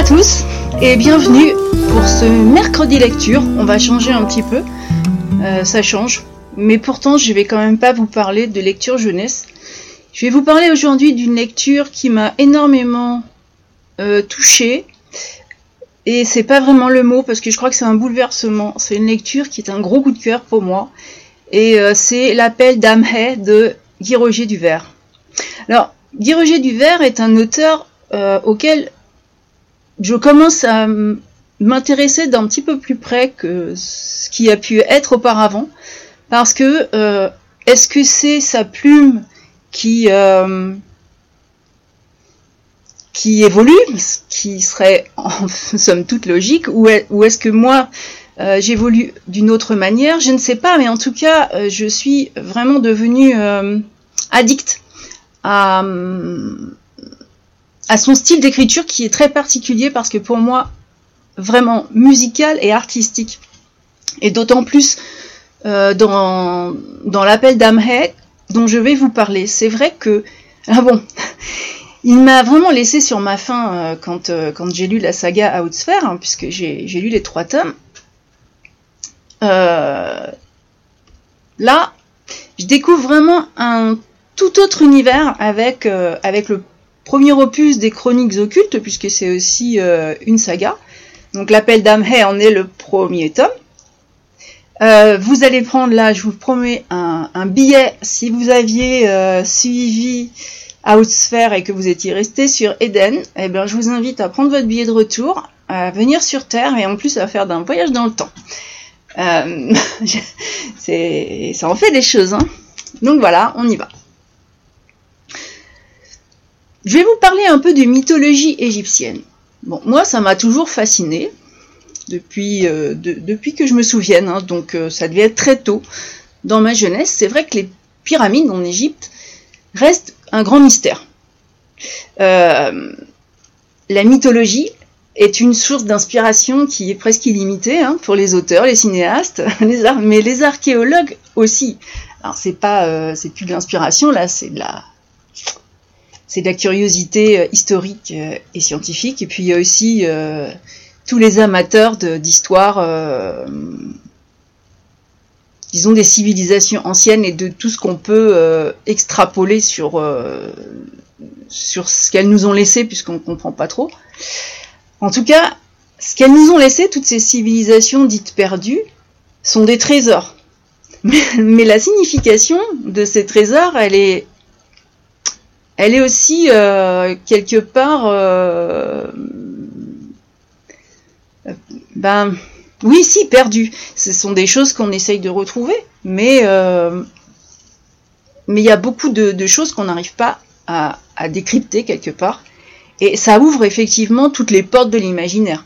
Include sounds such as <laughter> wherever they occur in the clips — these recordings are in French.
À tous et bienvenue pour ce mercredi lecture. On va changer un petit peu, euh, ça change, mais pourtant je vais quand même pas vous parler de lecture jeunesse. Je vais vous parler aujourd'hui d'une lecture qui m'a énormément euh, touchée et c'est pas vraiment le mot parce que je crois que c'est un bouleversement. C'est une lecture qui est un gros coup de cœur pour moi et euh, c'est l'appel d'Amhe de Guy Roger Duvert. Alors Guy Roger Duvert est un auteur auquel je commence à m'intéresser d'un petit peu plus près que ce qui a pu être auparavant, parce que euh, est-ce que c'est sa plume qui euh, qui évolue, ce qui serait en <laughs> somme toute logique, ou, est-ce que moi euh, j'évolue d'une autre manière? Je ne sais pas, mais en tout cas, je suis vraiment devenue addict à, à son style d'écriture qui est très particulier parce que pour moi, vraiment musical et artistique. Et d'autant plus euh, dans, dans l'appel d'Amhe dont je vais vous parler. C'est vrai que... <laughs> Ah bon, <laughs> il m'a vraiment laissé sur ma faim euh, quand, euh, quand j'ai lu la saga Outsphere, hein, puisque j'ai lu les trois tomes. là, je découvre vraiment un tout autre univers avec, avec le premier opus des Chroniques occultes, puisque c'est aussi euh, une saga. Donc l'appel d'Amhe en est le premier tome. Euh, vous allez prendre là, je vous promets, un, billet si vous aviez euh, suivi Outsphere et que vous étiez resté sur Eden. Eh bien, je vous invite à prendre votre billet de retour, à venir sur Terre et en plus à faire d'un voyage dans le temps. <laughs> ça en fait des choses. Hein. Donc voilà, on y va. Je vais vous parler un peu de mythologie égyptienne. Bon, moi, ça m'a toujours fasciné depuis, euh, que je me souvienne, hein, donc euh, ça devait être très tôt dans ma jeunesse. C'est vrai que les pyramides en Égypte restent un grand mystère. Euh, la mythologie est une source d'inspiration qui est presque illimitée hein, pour les auteurs, les cinéastes, <laughs> mais les archéologues aussi. Alors c'est pas, c'est plus de l'inspiration là, c'est de la, c'est de la curiosité euh, historique euh, et scientifique. Et puis il y a aussi euh, tous les amateurs d'histoire, disons des civilisations anciennes et de tout ce qu'on peut extrapoler sur, sur ce qu'elles nous ont laissé, puisqu'on ne comprend pas trop. En tout cas, ce qu'elles nous ont laissé, toutes ces civilisations dites perdues, sont des trésors. <laughs> mais la signification de ces trésors, elle est elle est aussi euh, quelque part, euh, ben oui, si perdue. Ce sont des choses qu'on essaye de retrouver, mais euh, il y a beaucoup de, choses qu'on n'arrive pas à, décrypter quelque part, et ça ouvre effectivement toutes les portes de l'imaginaire.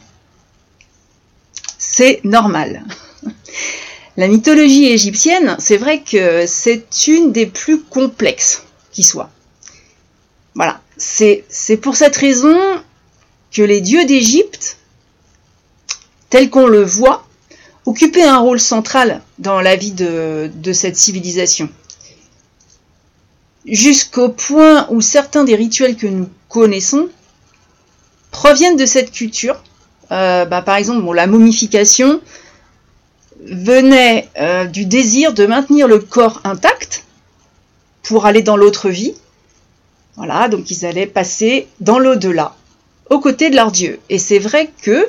C'est normal. <laughs> La mythologie égyptienne, c'est vrai que c'est une des plus complexes qui soit. Voilà, c'est pour cette raison que les dieux d'Égypte, tels qu'on le voit, occupaient un rôle central dans la vie de, cette civilisation. Jusqu'au point où certains des rituels que nous connaissons proviennent de cette culture. Euh, bah, par exemple, la momification venait euh, du désir de maintenir le corps intact pour aller dans l'autre vie, voilà, donc ils allaient passer dans l'au-delà, aux côtés de leur Dieu. Et c'est vrai que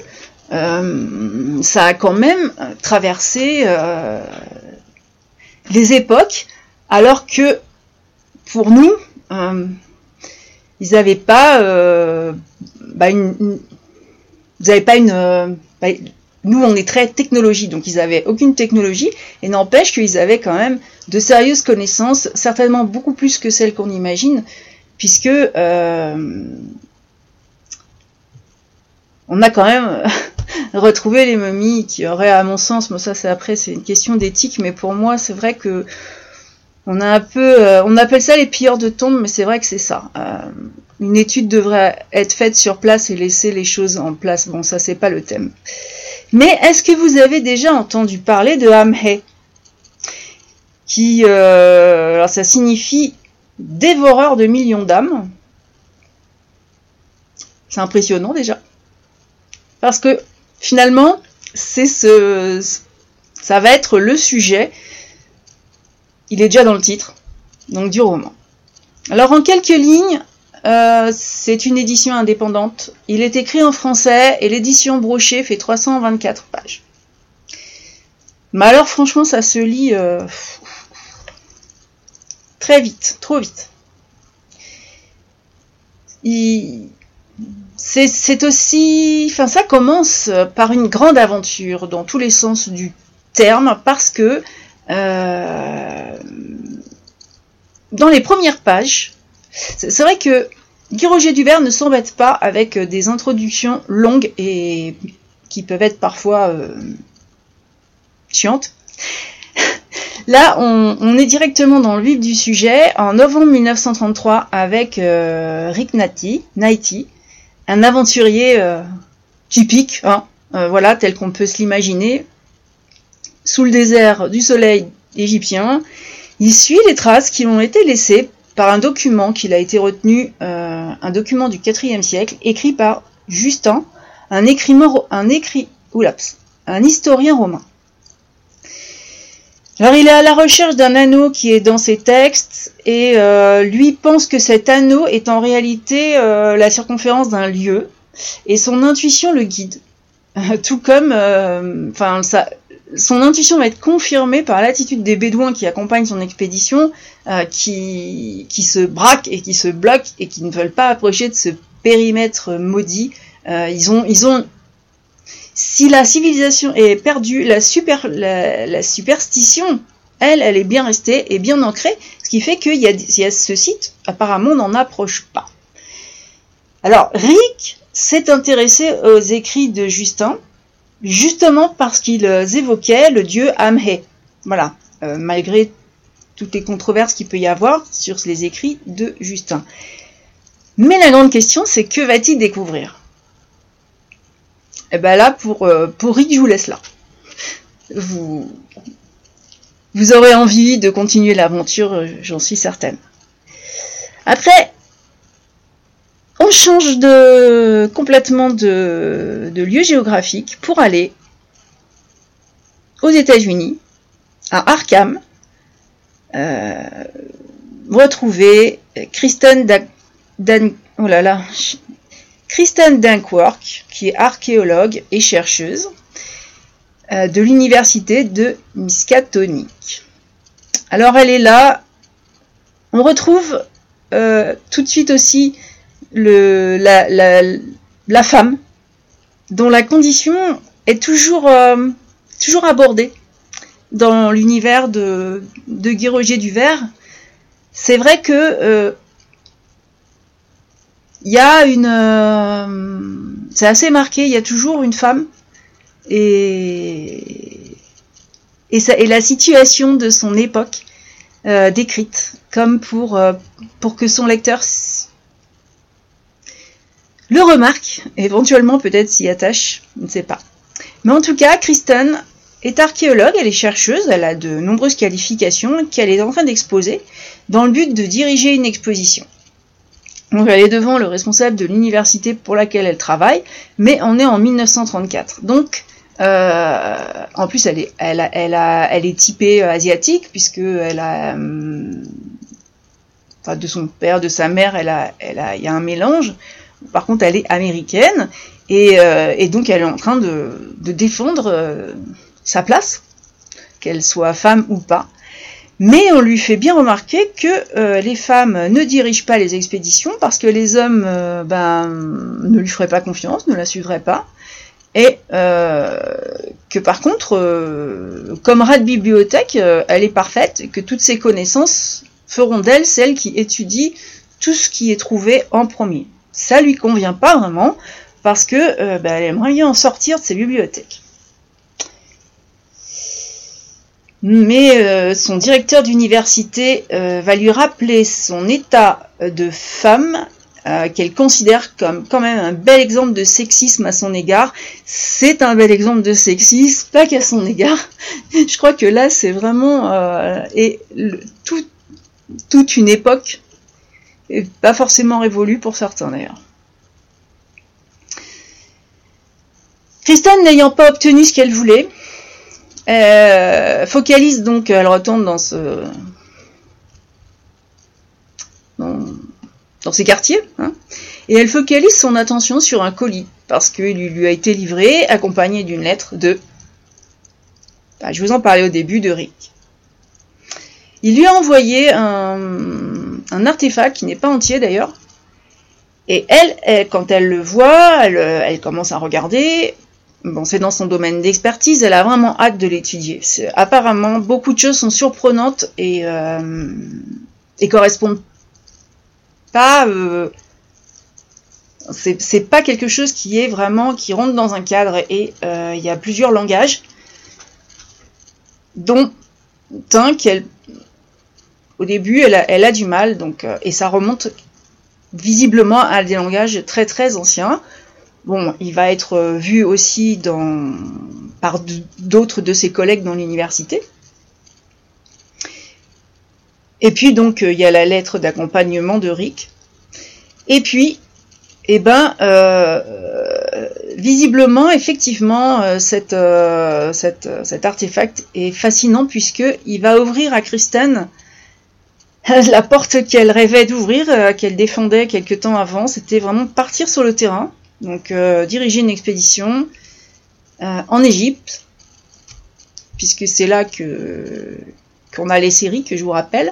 euh, ça a quand même traversé euh, les époques, alors que pour nous, euh, ils n'avaient pas, bah, une, pas une, bah, nous on est très technologie, donc ils n'avaient aucune technologie, et n'empêche qu'ils avaient quand même de sérieuses connaissances, certainement beaucoup plus que celles qu'on imagine, puisque euh, on a quand même <laughs> retrouvé les momies qui auraient, à mon sens, moi ça c'est après, c'est une question d'éthique, mais pour moi c'est vrai que on a un peu, euh, on appelle ça les pilleurs de tombes, mais c'est vrai que c'est ça. Euh, une étude devrait être faite sur place et laisser les choses en place. Bon, ça c'est pas le thème. Mais est-ce que vous avez déjà entendu parler de Hamhe Qui, alors ça signifie dévoreur de millions d'âmes. C'est impressionnant déjà. parce que finalement, c'est ce, ça va être le sujet. Il est déjà dans le titre, donc du roman. Alors en quelques lignes, euh, c'est une édition indépendante. Il est écrit en français et l'édition brochée fait 324 pages. Mais alors franchement, ça se lit euh, très vite, trop vite. C'est aussi, enfin ça commence par une grande aventure dans tous les sens du terme parce que euh, dans les premières pages, c'est vrai que Guy Roger Dubert ne s'embête pas avec des introductions longues et qui peuvent être parfois euh, chiantes. <laughs> Là, on, est directement dans le vif du sujet. En novembre 1933, avec euh, Rick Natty, Nighty, un aventurier euh, typique, hein, voilà, tel qu'on peut se l'imaginer, sous le désert du soleil égyptien, il suit les traces qui ont été laissées par un document qu'il a été retenu, euh, un document du IVe siècle, écrit par Justin, un un historien romain. Alors il est à la recherche d'un anneau qui est dans ses textes et euh, lui pense que cet anneau est en réalité euh, la circonférence d'un lieu et son intuition le guide. <laughs> Tout comme, enfin ça, son intuition va être confirmée par l'attitude des Bédouins qui accompagnent son expédition, euh, qui, qui se braquent et qui se bloquent et qui ne veulent pas approcher de ce périmètre maudit. Euh, ils ont, ils ont, si la civilisation est perdue, la, super, la, superstition, elle, elle est bien restée et bien ancrée, ce qui fait qu'il y, a ce site, apparemment, n'en approche pas. Alors, Rick s'est intéressé aux écrits de Justin, justement parce qu'ils évoquaient le dieu Amhe. Voilà, euh, malgré toutes les controverses qu'il peut y avoir sur les écrits de Justin. Mais la grande question, c'est que va-t-il découvrir? Et eh bien là, pour, euh, pour Rick, je vous laisse là. Vous, vous aurez envie de continuer l'aventure, euh, j'en suis certaine. Après, on change de, complètement de, lieu géographique pour aller aux États-Unis, à Arkham, euh, retrouver Kristen, Dan, oh là là, Kristen Dankwork, qui est archéologue et chercheuse euh, de l'université de Miskatonic. Alors elle est là. On retrouve euh, tout de suite aussi la, femme, dont la condition est toujours, euh, toujours abordée dans l'univers de, Guy Roger Duvert. C'est vrai que il y a une. Euh, c'est assez marqué, il y a toujours une femme et, et, la situation de son époque décrite, comme pour, pour que son lecteur le remarque, éventuellement peut-être s'y attache, je ne sais pas. Mais en tout cas, Kristen est archéologue, elle est chercheuse, elle a de nombreuses qualifications qu'elle est en train d'exposer dans le but de diriger une exposition. Donc elle est devant le responsable de l'université pour laquelle elle travaille, mais on est en 1934. Donc euh, en plus elle est, elle, elle, elle est typée euh, asiatique puisque elle a, euh, de son père, de sa mère, elle a, elle a, il y a un mélange. Par contre, elle est américaine et, donc elle est en train de, défendre sa place, qu'elle soit femme ou pas. Mais on lui fait bien remarquer que euh, les femmes ne dirigent pas les expéditions parce que les hommes ben, ne lui feraient pas confiance, ne la suivraient pas. Et que par contre, comme rat de bibliothèque, elle est parfaite que toutes ses connaissances feront d'elle celle qui étudie tout ce qui est trouvé en premier ça lui convient pas vraiment parce que euh, bah, elle aimerait bien en sortir de ses bibliothèques. Mais euh, son directeur d'université euh, va lui rappeler son état de femme qu'elle considère comme quand même un bel exemple de sexisme à son égard. C'est un bel exemple de sexisme, pas qu'à son égard. <laughs> Je crois que là, c'est vraiment et toute une époque et pas forcément révolu pour certains d'ailleurs. Kristen n'ayant pas obtenu ce qu'elle voulait, focalise donc, elle retourne dans ce dans, ses quartiers, hein, et elle focalise son attention sur un colis parce qu'il lui a été livré accompagné d'une lettre de. Bah, je vous en parlais au début de Rick. Il lui a envoyé un, artefact qui n'est pas entier d'ailleurs. Et elle, quand elle le voit, elle, commence à regarder. Bon, c'est dans son domaine d'expertise, elle a vraiment hâte de l'étudier. Apparemment, beaucoup de choses sont surprenantes et, euh, et correspondent pas. Euh, c'est pas quelque chose qui est vraiment qui rentre dans un cadre et euh, il y a plusieurs langages dont un qu'elle au début, elle a, du mal, donc, euh, et ça remonte visiblement à des langages très très anciens. Bon, il va être euh, vu aussi par d'autres de ses collègues dans l'université. Et puis donc euh, il y a la lettre d'accompagnement de Rick. Et puis, eh ben, visiblement, effectivement, cet artefact est fascinant puisque il va ouvrir à Kristen <laughs> la porte qu'elle rêvait d'ouvrir, euh, qu'elle défendait quelque temps avant, c'était vraiment partir sur le terrain, donc euh, diriger une expédition euh, en Égypte, puisque c'est là que qu'on a les séries que je vous rappelle.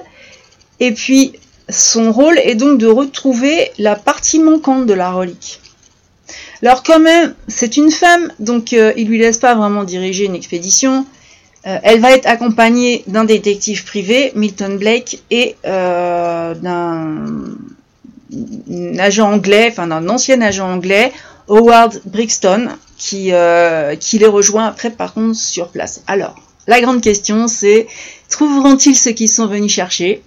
Et puis son rôle est donc de retrouver la partie manquante de la relique. Alors quand même, c'est une femme, donc il lui laisse pas vraiment diriger une expédition. Euh, elle va être accompagnée d'un détective privé, Milton Blake, et euh, d'un agent anglais, enfin d'un ancien agent anglais, Howard Brixton, qui, euh, qui les rejoint après par contre sur place. Alors, la grande question c'est, trouveront-ils ceux qui sont venus chercher?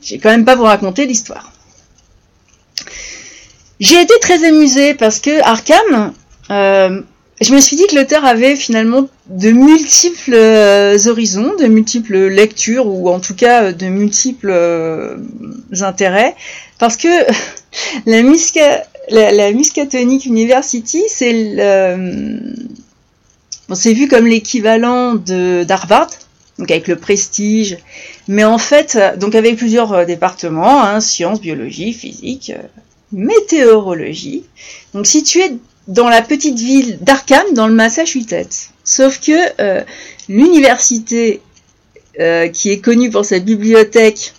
J'ai quand même pas vous raconter l'histoire. J'ai été très amusée parce que Arkham, je me suis dit que l'auteur avait finalement de multiples euh, horizons, de multiples lectures ou en tout cas euh, de multiples euh, intérêts, parce que <laughs> la, Musca, Muscatonic University, c'est bon, vu comme l'équivalent d'Harvard, donc avec le prestige, mais en fait, donc avec plusieurs départements, hein, sciences, biologie, physique, météorologie. Donc situé dans la petite ville d'Arkham, dans le Massachusetts. Sauf que euh, l'université euh, qui est connue pour sa bibliothèque,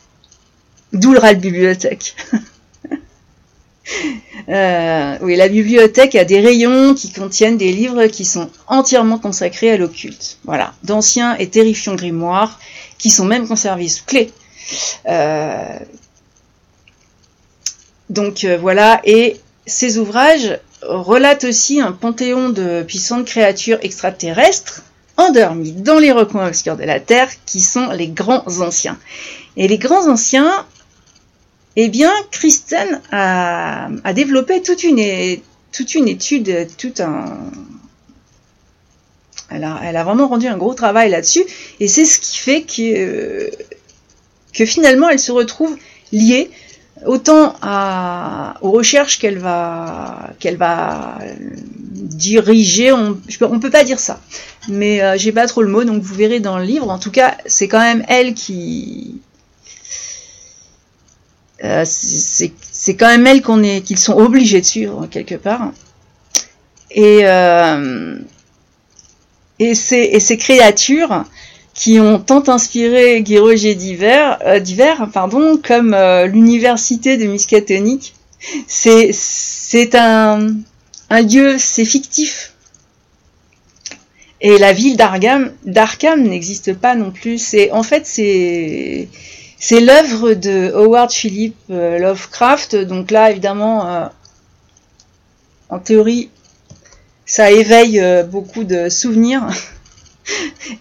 d'où le bibliothèque? <laughs> euh, oui, la bibliothèque a des rayons qui contiennent des livres qui sont entièrement consacrés à l'occulte. Voilà, d'anciens et terrifiants grimoires qui sont même conservés sous clé. Donc voilà, et ces ouvrages relate aussi un panthéon de puissantes créatures extraterrestres endormies dans les recoins obscurs de la Terre, qui sont les grands anciens. Et les grands anciens, eh bien, Kristen a, développé toute une, toute une étude, tout un... Elle a, elle a vraiment rendu un gros travail là-dessus, et c'est ce qui fait que, que finalement elle se retrouve liée autant aux recherches qu'elle va, qu'elle va diriger, on ne peut pas dire ça, mais euh, j'ai pas trop le mot, donc vous verrez dans le livre. En tout cas, c'est quand même elle qui, euh, c'est quand même elle qu'on est, qu'ils sont obligés de suivre quelque part. Et euh, et ces créatures, qui ont tant inspiré Guy divers, euh, divers pardon, comme euh, l'université de Miskatonic. C'est c'est un, un lieu, c'est fictif. Et la ville d'Arkham, d'Arkham n'existe pas non plus. C'est en fait c'est c'est l'œuvre de Howard Philip euh, Lovecraft. Donc là évidemment, en théorie, ça éveille beaucoup de souvenirs. <laughs>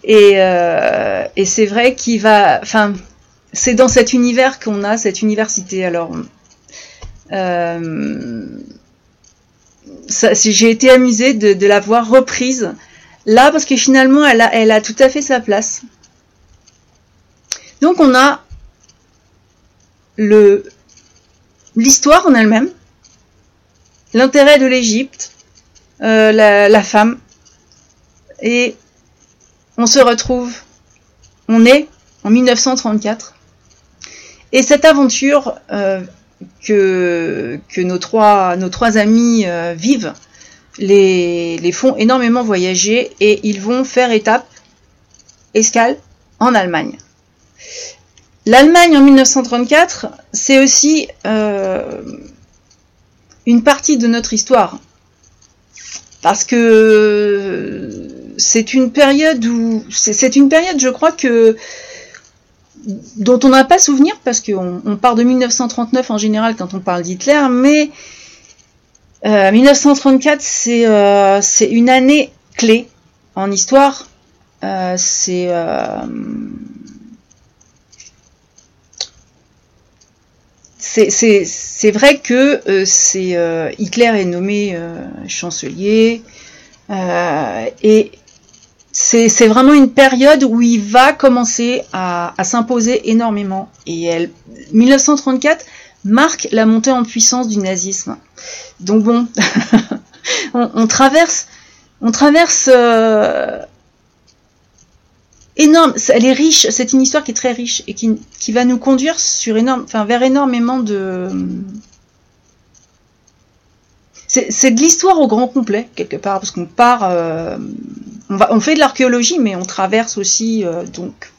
Euh, et, c'est vrai qu'il va. Enfin, c'est dans cet univers qu'on a cette université. Alors, euh, j'ai été amusée de, la voir reprise là parce que finalement, elle a, tout à fait sa place. Donc, on a l'histoire en elle-même, l'intérêt de l'Égypte, la, la, femme. Et on se retrouve, on est en 1934. Et cette aventure que, que nos, trois, amis vivent les, les font énormément voyager et ils vont faire étape, escale, en Allemagne. L'Allemagne en 1934, c'est aussi euh, une partie de notre histoire. Parce que c'est une période où. C'est une période, je crois, que dont on n'a pas souvenir, parce qu'on on part de 1939 en général quand on parle d'Hitler, mais 1934, euh, c'est une année clé en histoire. Euh, c'est euh, c'est vrai que c'est Hitler est nommé chancelier et c'est vraiment une période où il va commencer à, s'imposer énormément. Et elle, 1934 marque la montée en puissance du nazisme. Donc bon, <laughs> on, traverse, on traverse euh, énorme. Elle est riche. C'est une histoire qui est très riche et qui, va nous conduire sur énorme, vers énormément de. C'est de l'histoire au grand complet quelque part parce qu'on part, euh, on, fait de l'archéologie, mais on traverse aussi euh, donc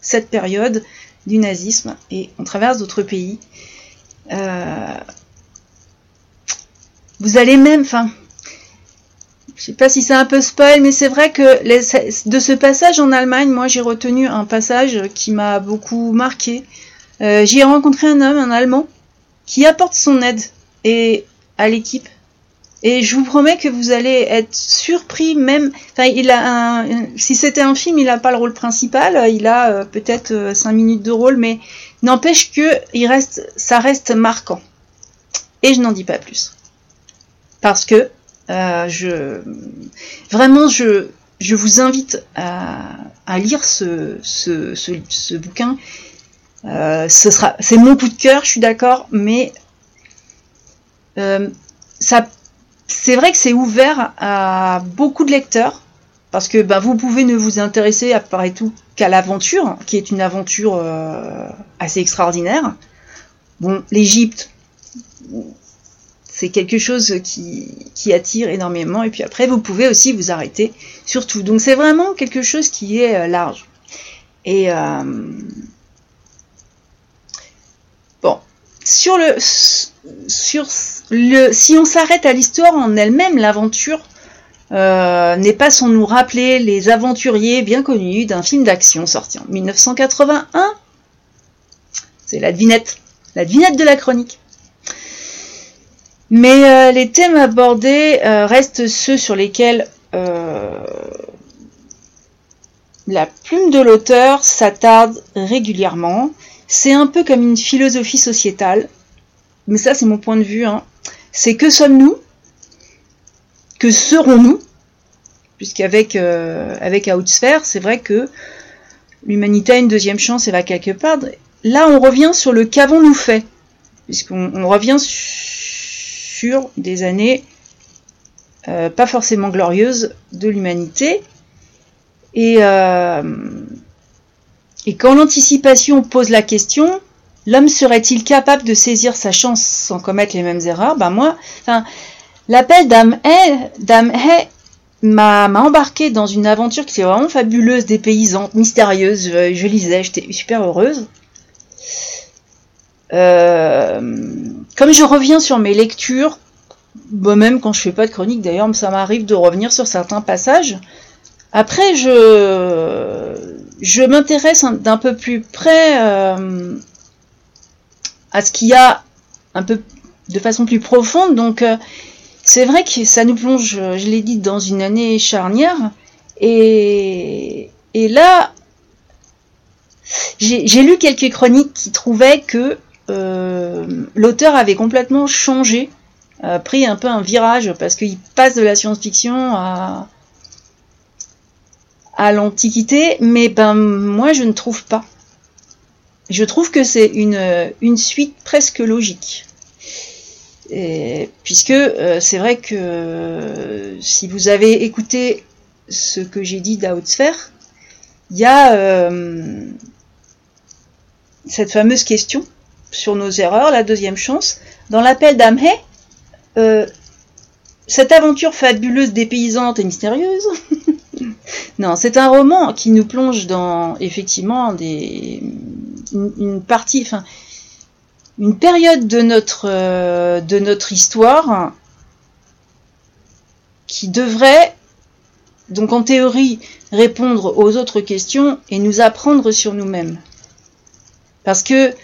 cette période du nazisme et on traverse d'autres pays. Euh, vous allez même, enfin, je sais pas si c'est un peu spoil, mais c'est vrai que de ce passage en Allemagne, moi j'ai retenu un passage qui m'a beaucoup marqué. Euh, J'y ai rencontré un homme, un Allemand, qui apporte son aide et à l'équipe. Et je vous promets que vous allez être surpris, même. Enfin, il a. Si c'était un film, il n'a pas le rôle principal. Il a euh, peut-être 5 euh, minutes de rôle, mais n'empêche que il reste, ça reste marquant. Et je n'en dis pas plus parce que euh, je vraiment je, je vous invite à, lire ce, ce, bouquin. Euh, ce sera c'est mon coup de cœur, je suis d'accord, mais euh, ça c'est vrai que c'est ouvert à beaucoup de lecteurs parce que ben, vous pouvez ne vous intéresser après tout qu'à l'aventure, qui est une aventure assez extraordinaire. Bon, l'Égypte, c'est quelque chose qui, attire énormément. Et puis après, vous pouvez aussi vous arrêter sur tout. Donc c'est vraiment quelque chose qui est euh, large. Et euh, bon, sur le, si on s'arrête à l'histoire en elle-même, l'aventure euh, n'est pas sans nous rappeler les aventuriers bien connus d'un film d'action sorti en 1981. C'est la devinette, la devinette de la chronique. Mais euh, les thèmes abordés euh, restent ceux sur lesquels la plume de l'auteur s'attarde régulièrement. C'est un peu comme une philosophie sociétale, mais ça c'est mon point de vue. Hein. C'est que sommes-nous? Que serons-nous? Puisqu'avec avec Outsphere, c'est vrai que l'humanité a une deuxième chance et va quelque part. Là, on revient sur le qu'avons-nous fait? Puisqu'on revient sur des années euh, pas forcément glorieuses de l'humanité. Et, euh, et quand l'anticipation pose la question, l'homme serait-il capable de saisir sa chance sans commettre les mêmes erreurs? Ben moi, l'appel d'âme m'a embarqué dans une aventure qui était vraiment fabuleuse, dépaysante, mystérieuse. Je, lisais, j'étais super heureuse. Euh, comme je reviens sur mes lectures, même quand je fais pas de chronique d'ailleurs, ça m'arrive de revenir sur certains passages. Après, je, je m'intéresse d'un peu plus près euh, à ce qu'il y a un peu de façon plus profonde. Donc, euh, c'est vrai que ça nous plonge, je l'ai dit, dans une année charnière. Et, là, j'ai lu quelques chroniques qui trouvaient que euh, l'auteur avait complètement changé, euh, pris un peu un virage parce qu'il passe de la science-fiction à, à l'Antiquité, mais ben moi je ne trouve pas. Je trouve que c'est une, suite presque logique. Puisque euh, c'est vrai que euh, si vous avez écouté ce que j'ai dit d'Outsphère, il y a euh, cette fameuse question sur nos erreurs, la deuxième chance. Dans l'appel d'Amhe, cette aventure fabuleuse, dépaysante et mystérieuse, <laughs> non, c'est un roman qui nous plonge dans effectivement des, une, partie, enfin, une période de notre, euh, de notre histoire qui devrait, donc en théorie, répondre aux autres questions et nous apprendre sur nous-mêmes. Parce que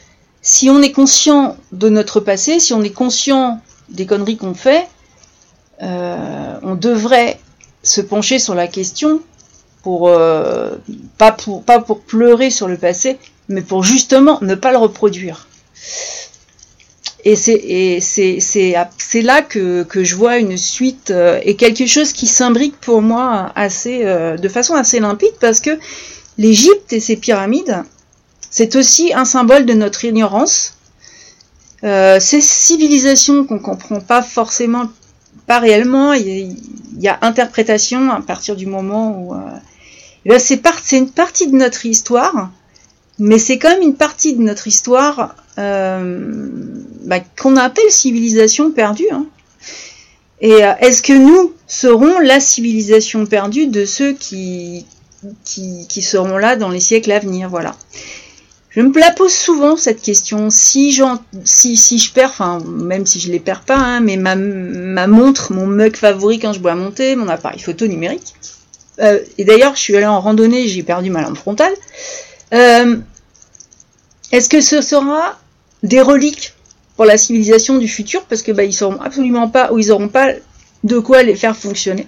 si on est conscient de notre passé, si on est conscient des conneries qu'on fait, euh, on devrait se pencher sur la question pour euh, pas pour pas pour pleurer sur le passé, mais pour justement ne pas le reproduire. Et c'est là que, je vois une suite euh, et quelque chose qui s'imbrique pour moi assez euh, de façon assez limpide parce que l'Égypte et ses pyramides, c'est aussi un symbole de notre ignorance. ces civilisations qu'on comprend pas forcément, pas réellement, il y, a, interprétation à partir du moment où c'est une partie de notre histoire, mais c'est quand même une partie de notre histoire euh, bah, qu'on appelle civilisation perdue. Hein. Et euh, est-ce que nous serons la civilisation perdue de ceux qui, qui, seront là dans les siècles à venir? Voilà. Je me la pose souvent cette question. Si, si, si je perds, enfin même si je les perds pas, hein, mais ma, ma montre, mon mug favori quand je bois monter, mon appareil photo numérique, euh, et d'ailleurs, je suis allée en randonnée, j'ai perdu ma lampe frontale. Euh, est-ce que ce sera des reliques pour la civilisation du futur? Parce que bah, ils sauront absolument pas, ou ils n'auront pas de quoi les faire fonctionner.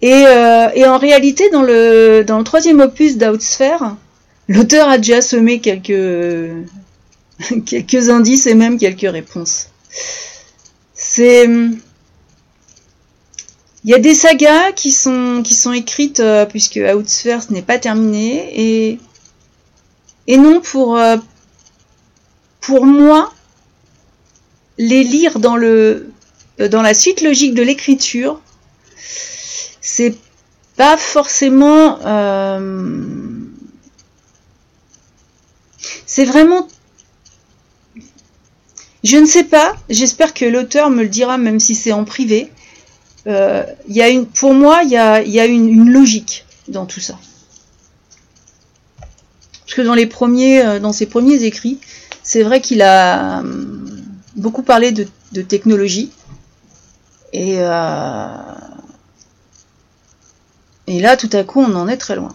Et, euh, en réalité, dans le, troisième opus d'Outsphere, l'auteur a déjà semé quelques, <laughs> quelques indices et même quelques réponses. C'est il y a des sagas qui sont, qui sont écrites euh, puisque Outsphere n'est pas terminé et, et non pour, euh, pour moi les lire dans le euh, dans la suite logique de l'écriture c'est pas forcément c'est vraiment je ne sais pas j'espère que l'auteur me le dira même si c'est en privé euh, y a une, pour moi, il y a, y a une, logique dans tout ça. Parce que dans les premiers, euh, dans ses premiers écrits, c'est vrai qu'il a euh, beaucoup parlé de, technologie. Et, et là, tout à coup, on en est très loin.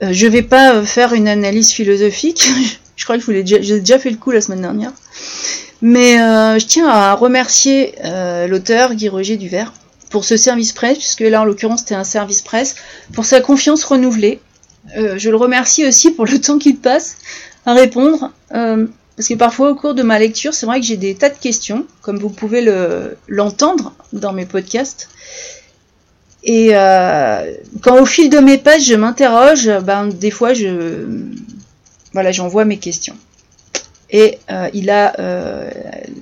Je vais pas faire une analyse philosophique. <laughs> je crois que je déjà, j'ai déjà fait le coup la semaine dernière. Mais euh, je tiens à remercier euh, l'auteur Guy Roger Duvert pour ce service presse, puisque là en l'occurrence c'était un service presse, pour sa confiance renouvelée. Euh, je le remercie aussi pour le <laughs> temps qu'il passe à répondre, parce que parfois au cours de ma lecture, c'est vrai que j'ai des tas de questions, comme vous pouvez l'entendre dans mes podcasts. Et quand au fil de mes pages je m'interroge, ben des fois je voilà j'envoie mes questions et euh, il a euh,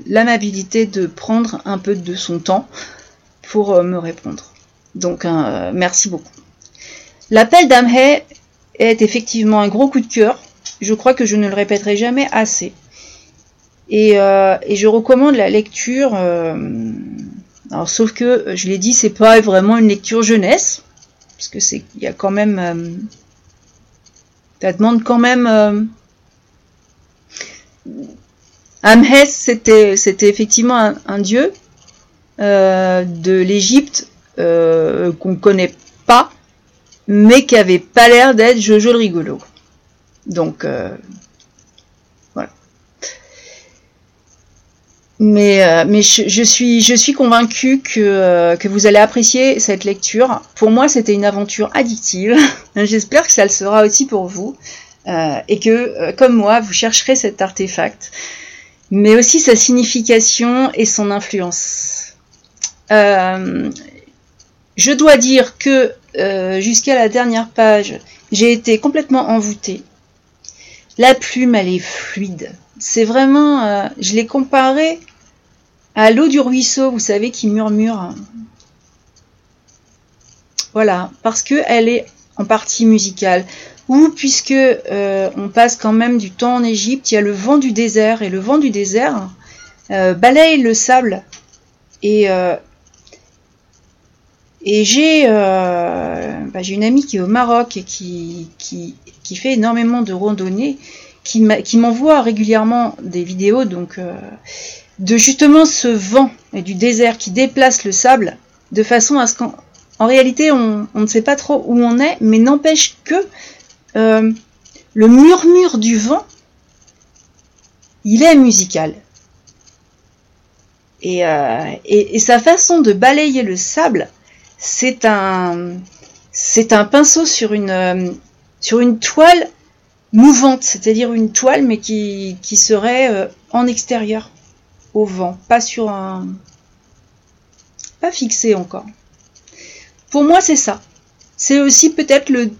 l'amabilité de prendre un peu de son temps pour euh, me répondre. Donc merci beaucoup. L'appel d'Amhe est effectivement un gros coup de cœur. Je crois que je ne le répéterai jamais assez. Et, je recommande la lecture. alors sauf que je l'ai dit, c'est pas vraiment une lecture jeunesse, parce que c'est, il y a quand même, ça demande quand même Amhes, c'était, effectivement un, dieu euh, de l'Égypte euh, qu'on connaît pas, mais qui avait pas l'air d'être Jojo le rigolo. Donc euh, voilà. Mais, mais je, suis, je suis convaincue que, que vous allez apprécier cette lecture. Pour moi, c'était une aventure addictive. <laughs> J'espère que ça le sera aussi pour vous. Euh, et que, euh, comme moi, vous chercherez cet artefact, mais aussi sa signification et son influence. Euh, je dois dire que jusqu'à la dernière page, j'ai été complètement envoûtée. La plume, elle est fluide. C'est vraiment, je l'ai comparé à l'eau du ruisseau, vous savez, qui murmure. Voilà, parce que elle est en partie musicale. Ou puisque euh, on passe quand même du temps en Égypte, il y a le vent du désert. Et le vent du désert euh, balaye le sable. Et et j'ai bah, une amie qui est au Maroc et qui, qui, qui fait énormément de randonnées, qui m'envoie régulièrement des vidéos donc euh, de justement ce vent et du désert qui déplace le sable de façon à ce qu'en en réalité on, ne sait pas trop où on est, mais n'empêche que euh, le murmure du vent, il est musical. Et, euh, et, sa façon de balayer le sable, c'est un, pinceau sur une, sur une toile mouvante, c'est-à-dire une toile mais qui, qui serait euh, en extérieur, au vent, pas sur un... pas fixé encore. Pour moi c'est ça. C'est aussi peut-être le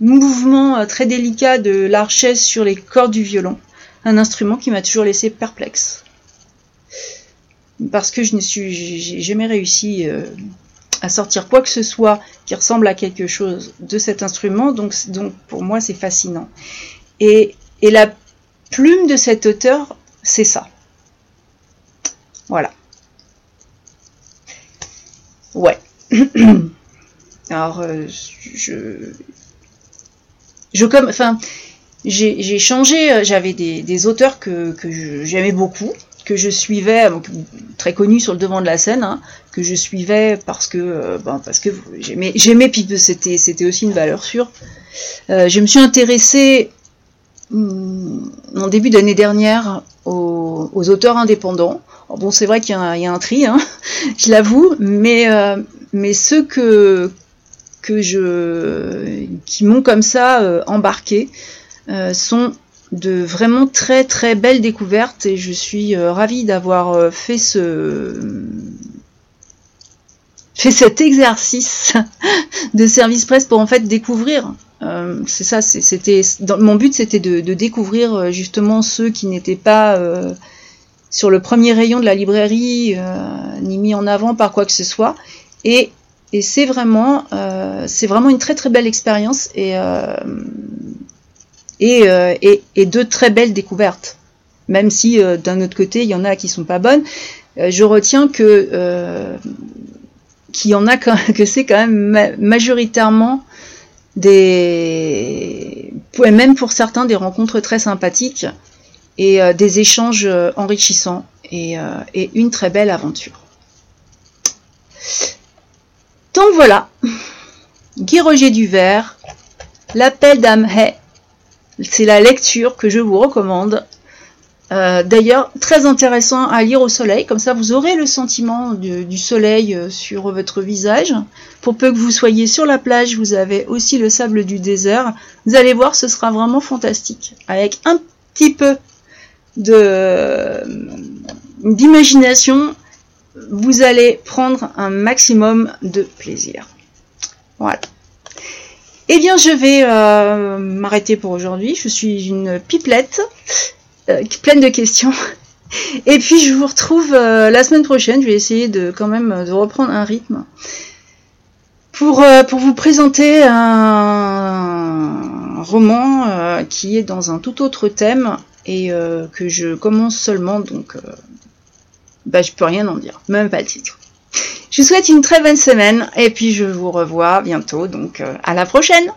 mouvement euh, très délicat de l'archesse sur les cordes du violon, un instrument qui m'a toujours laissé perplexe. Parce que je suis jamais réussi euh, à sortir quoi que ce soit qui ressemble à quelque chose de cet instrument. Donc, pour moi, c'est fascinant. Et, et la plume de cet auteur, c'est ça. Voilà. Ouais. <clears throat> Alors, euh, je, je comme, enfin, j'ai changé. Euh, j'avais des, des, auteurs que, que j'aimais beaucoup, que je suivais, très connu sur le devant de la scène, hein, que je suivais parce que, euh, ben, parce que j'aimais, j'aimais c'était, c'était aussi une valeur sûre. Euh, je me suis intéressée hum, en début d'année dernière aux, auteurs indépendants. bon, c'est vrai qu'il y, a un tri, hein, <laughs> je l'avoue, mais, euh, mais ceux que, que je, qui m'ont comme ça embarqué sont de vraiment très très belles découvertes et je suis euh, ravie d'avoir euh, fait ce fait cet exercice <laughs> de service presse pour en fait découvrir euh, c'est ça c'était mon but c'était de, découvrir justement ceux qui n'étaient pas sur le premier rayon de la librairie ni mis en avant par quoi que ce soit. Et, et c'est vraiment c'est vraiment une très très belle expérience et euh, et, et, de très belles découvertes. Même si euh, d'un autre côté, il y en a qui sont pas bonnes, euh, je retiens que <laughs> que c'est quand même majoritairement des même pour certains des rencontres très sympathiques et des échanges enrichissants et, une très belle aventure. Donc voilà, Guy Roger Duvert, l'appel d'Amhay c'est la lecture que je vous recommande. Euh, d'ailleurs, très intéressant à lire au soleil, comme ça vous aurez le sentiment du soleil euh, sur votre visage. Pour peu que vous soyez sur la plage, vous avez aussi le sable du désert. Vous allez voir, ce sera vraiment fantastique. Avec un petit peu de d'imagination, vous allez prendre un maximum de plaisir. Voilà. Eh bien, je vais euh, m'arrêter pour aujourd'hui. Je suis une pipelette euh, pleine de questions. <laughs> Et puis, je vous retrouve euh, la semaine prochaine. Je vais essayer de quand même de reprendre un rythme pour, pour vous présenter un roman qui est dans un tout autre thème et que je commence seulement. Donc, bah, je peux rien en dire, même pas le titre. Je vous souhaite une très bonne semaine et puis je vous revois bientôt, donc euh, à la prochaine